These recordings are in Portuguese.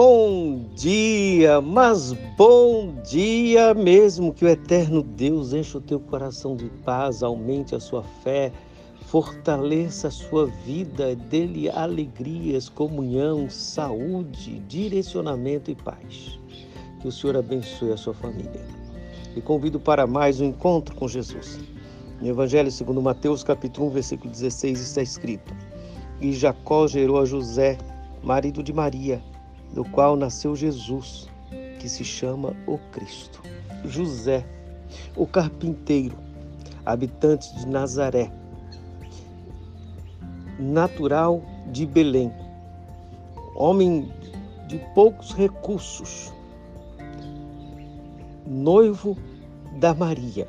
Bom dia, mas bom dia mesmo. Que o eterno Deus encha o teu coração de paz, aumente a sua fé, fortaleça a sua vida, dê-lhe alegrias, comunhão, saúde, direcionamento e paz. Que o Senhor abençoe a sua família. E convido para mais um encontro com Jesus. No Evangelho segundo Mateus, capítulo 1, versículo 16, está escrito: E Jacó gerou a José, marido de Maria, do qual nasceu Jesus, que se chama o Cristo. José, o carpinteiro, habitante de Nazaré, natural de Belém, homem de poucos recursos, noivo da Maria.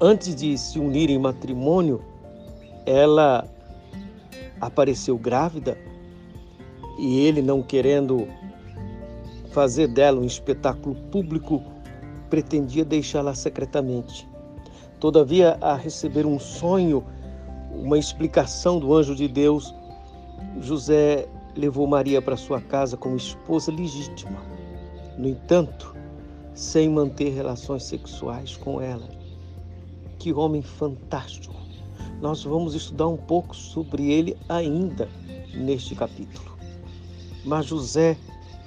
Antes de se unir em matrimônio, ela apareceu grávida e ele, não querendo fazer dela um espetáculo público, pretendia deixá-la secretamente. Todavia, a receber um sonho, uma explicação do anjo de Deus, José levou Maria para sua casa como esposa legítima. No entanto, sem manter relações sexuais com ela. Que homem fantástico! Nós vamos estudar um pouco sobre ele ainda neste capítulo. Mas José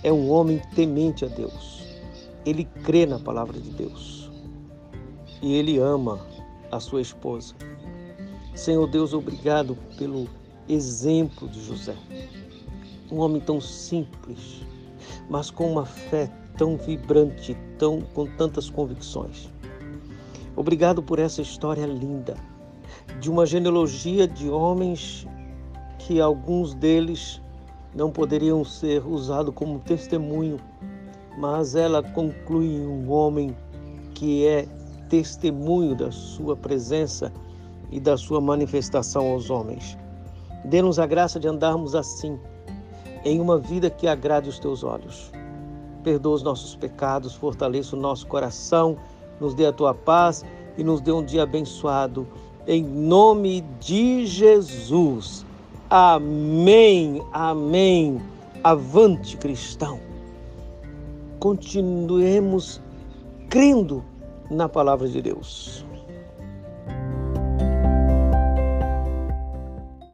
é um homem temente a Deus. Ele crê na palavra de Deus. E ele ama a sua esposa. Senhor Deus, obrigado pelo exemplo de José. Um homem tão simples, mas com uma fé tão vibrante, tão com tantas convicções. Obrigado por essa história linda de uma genealogia de homens que alguns deles não poderiam ser usados como testemunho, mas ela conclui em um homem que é testemunho da sua presença e da sua manifestação aos homens. Dê-nos a graça de andarmos assim, em uma vida que agrade os teus olhos. Perdoa os nossos pecados, fortaleça o nosso coração, nos dê a tua paz e nos dê um dia abençoado. Em nome de Jesus. Amém, amém. Avante, cristão. Continuemos crendo na palavra de Deus.